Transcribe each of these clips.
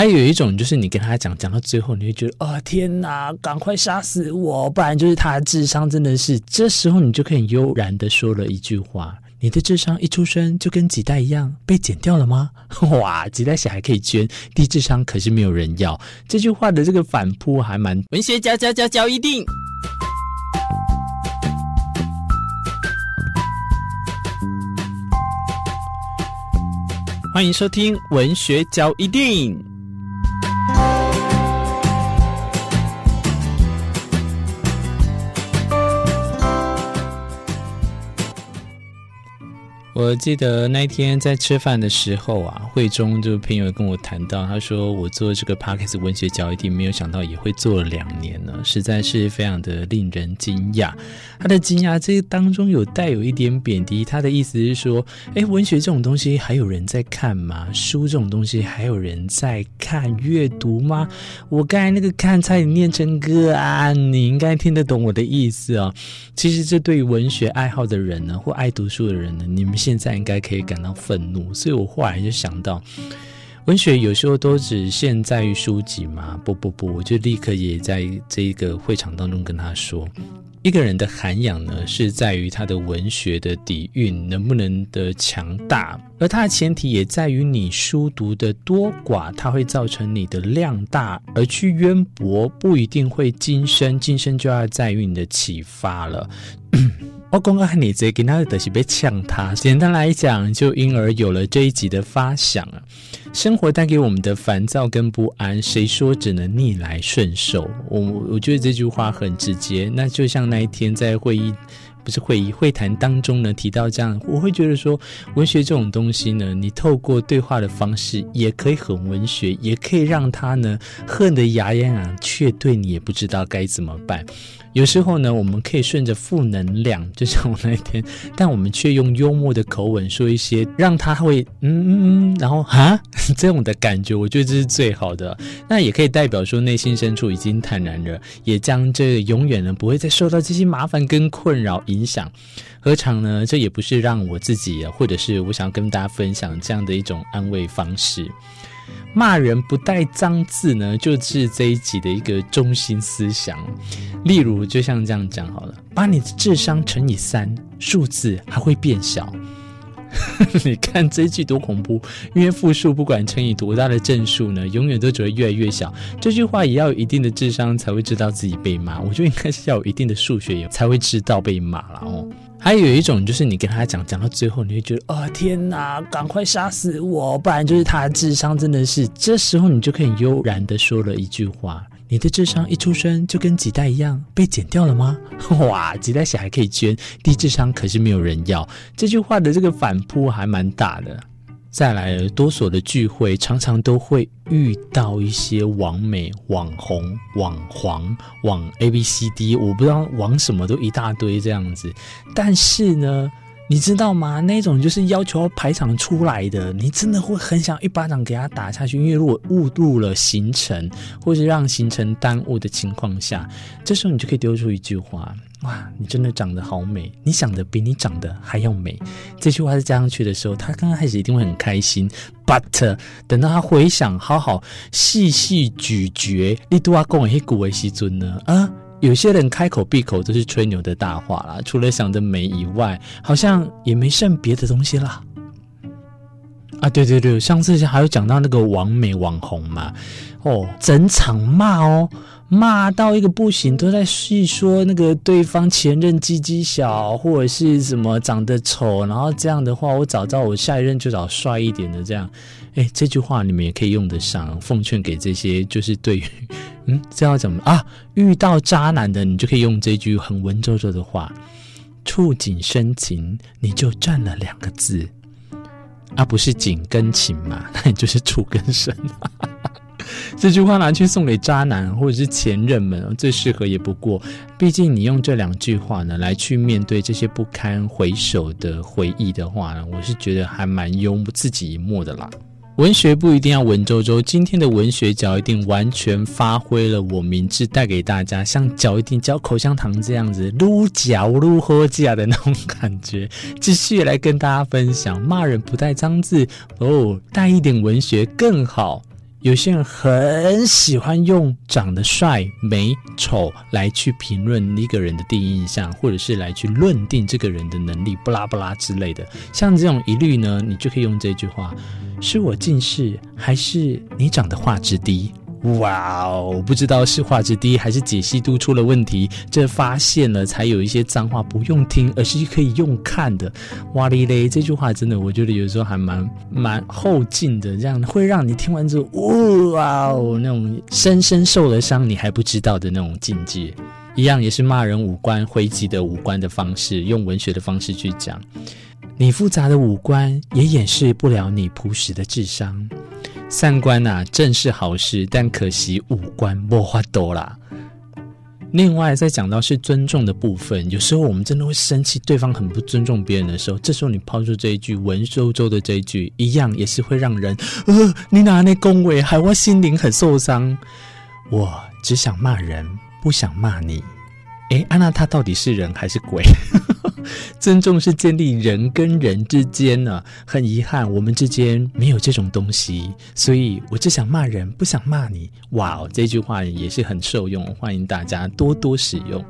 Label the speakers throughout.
Speaker 1: 还有一种就是你跟他讲，讲到最后，你会觉得哦天哪，赶快杀死我，不然就是他的智商真的是。这时候你就可以悠然的说了一句话：你的智商一出生就跟脐带一样被剪掉了吗？哇，脐带血还可以捐，低智商可是没有人要。这句话的这个反扑还蛮文学家家家教一定。欢迎收听文学交一定。我记得那一天在吃饭的时候啊，会中就朋友跟我谈到，他说我做这个 Podcast 文学交易厅没有想到也会做了两年呢，实在是非常的令人惊讶。他的惊讶这当中有带有一点贬低，他的意思是说，哎，文学这种东西还有人在看吗？书这种东西还有人在看阅读吗？我刚才那个看差点念成歌啊，你应该听得懂我的意思哦。其实这对于文学爱好的人呢，或爱读书的人呢，你们现现在应该可以感到愤怒，所以我后来就想到，文学有时候都只限在于书籍吗？不不不，我就立刻也在这个会场当中跟他说，一个人的涵养呢，是在于他的文学的底蕴能不能的强大，而它的前提也在于你书读的多寡，它会造成你的量大，而去渊博不一定会今生，今生就要在于你的启发了。我刚刚和你这跟他的是被呛他。简单来讲，就因而有了这一集的发想啊。生活带给我们的烦躁跟不安，谁说只能逆来顺受？我我觉得这句话很直接。那就像那一天在会议。是会议会谈当中呢，提到这样，我会觉得说，文学这种东西呢，你透过对话的方式也可以很文学，也可以让他呢恨得牙痒痒，却对你也不知道该怎么办。有时候呢，我们可以顺着负能量，就像我那天，但我们却用幽默的口吻说一些让他会嗯嗯嗯，然后啊这种的感觉，我觉得这是最好的。那也可以代表说内心深处已经坦然了，也将这永远呢不会再受到这些麻烦跟困扰影影响。何尝呢？这也不是让我自己，或者是我想要跟大家分享这样的一种安慰方式。骂人不带脏字呢，就是这一集的一个中心思想。例如，就像这样讲好了，把你的智商乘以三，数字还会变小。你看这一句多恐怖！因为复数不管乘以多大的正数呢，永远都只会越来越小。这句话也要有一定的智商才会知道自己被骂。我觉得应该是要有一定的数学也才会知道被骂了哦。还有一种就是你跟他讲，讲到最后你会觉得哦天哪，赶快杀死我，不然就是他的智商真的是。这时候你就可以悠然的说了一句话。你的智商一出生就跟脐带一样被剪掉了吗？哇，脐带血还可以捐，低智商可是没有人要。这句话的这个反扑还蛮大的。再来，多所的聚会常常都会遇到一些网美、网红、网黄、网 A B C D，我不知道网什么都一大堆这样子。但是呢。你知道吗？那种就是要求要排场出来的，你真的会很想一巴掌给他打下去。因为如果误入了行程，或是让行程耽误的情况下，这时候你就可以丢出一句话：哇，你真的长得好美，你想的比你长得还要美。这句话是加上去的时候，他刚刚开始一定会很开心，but 等到他回想，好好细细咀嚼，你都要讲一些古为西尊呢啊。有些人开口闭口都是吹牛的大话啦，除了想着美以外，好像也没剩别的东西啦。啊，对对对，上次还有讲到那个网美网红嘛，哦，整场骂哦，骂到一个不行，都在细说那个对方前任鸡鸡小，或者是什么长得丑，然后这样的话，我找到我下一任就找帅一点的这样。哎，这句话你们也可以用得上，奉劝给这些就是对于。嗯，这要怎么啊？遇到渣男的，你就可以用这句很文绉绉的话，触景生情，你就占了两个字，啊、不是景跟情嘛，那你就是触跟生。这句话拿去送给渣男或者是前任们，最适合也不过。毕竟你用这两句话呢，来去面对这些不堪回首的回忆的话呢，我是觉得还蛮幽默自己一默的啦。文学不一定要文绉绉，今天的文学嚼一定完全发挥了我名字带给大家，像嚼一定嚼口香糖这样子，撸嚼撸喝下的那种感觉。继续来跟大家分享，骂人不带脏字哦，带一点文学更好。有些人很喜欢用长得帅、美、丑来去评论一个人的第一印象，或者是来去论定这个人的能力，不拉不拉之类的。像这种疑虑呢，你就可以用这句话：是我近视，还是你长得画质低？哇哦，不知道是画质低还是解析度出了问题。这发现了才有一些脏话不用听，而是可以用看的。哇哩嘞，这句话真的，我觉得有时候还蛮蛮后劲的，这样会让你听完之后，哇哦，那种深深受了伤你还不知道的那种境界。一样也是骂人五官回击的五官的方式，用文学的方式去讲。你复杂的五官也掩饰不了你朴实的智商。三观啊，正是好事，但可惜五官没法度啦。另外，再讲到是尊重的部分，有时候我们真的会生气，对方很不尊重别人的时候，这时候你抛出这一句文绉绉的这一句，一样也是会让人，呃，你拿那恭维，害我心灵很受伤。我只想骂人，不想骂你。诶，安娜，他到底是人还是鬼？尊重是建立人跟人之间呢、很遗憾，我们之间没有这种东西，所以我只想骂人，不想骂你。哇哦，这句话也是很受用，欢迎大家多多使用。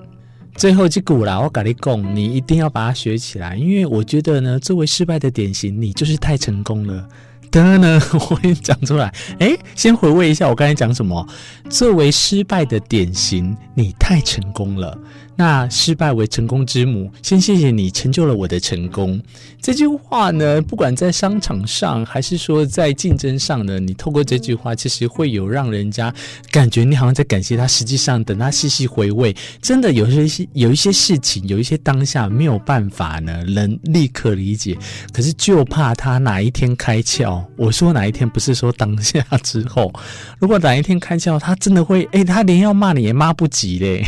Speaker 1: 最后这股啦，我跟你讲，你一定要把它学起来，因为我觉得呢，作为失败的典型，你就是太成功了。的呢，我给你讲出来。诶，先回味一下我刚才讲什么。作为失败的典型，你太成功了。那失败为成功之母，先谢谢你成就了我的成功。这句话呢，不管在商场上，还是说在竞争上呢，你透过这句话，其实会有让人家感觉你好像在感谢他。实际上，等他细细回味，真的有些有一些事情，有一些当下没有办法呢，能立刻理解。可是就怕他哪一天开窍。我说哪一天，不是说当下之后。如果哪一天开窍，他真的会，诶，他连要骂你也骂不及嘞。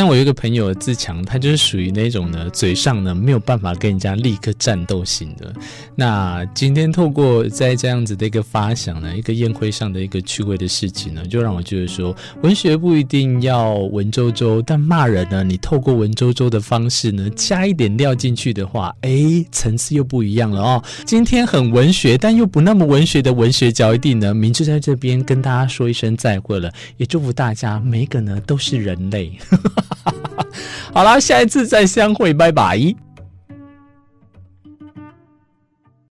Speaker 1: 像我有一个朋友自强，他就是属于那种呢，嘴上呢没有办法跟人家立刻战斗型的。那今天透过在这样子的一个发想呢，一个宴会上的一个趣味的事情呢，就让我觉得说，文学不一定要文绉绉，但骂人呢，你透过文绉绉的方式呢，加一点料进去的话，诶，层次又不一样了哦。今天很文学，但又不那么文学的文学角一定呢，明志在这边跟大家说一声再会了，也祝福大家每一个呢都是人类。好啦，下一次再相会，拜拜。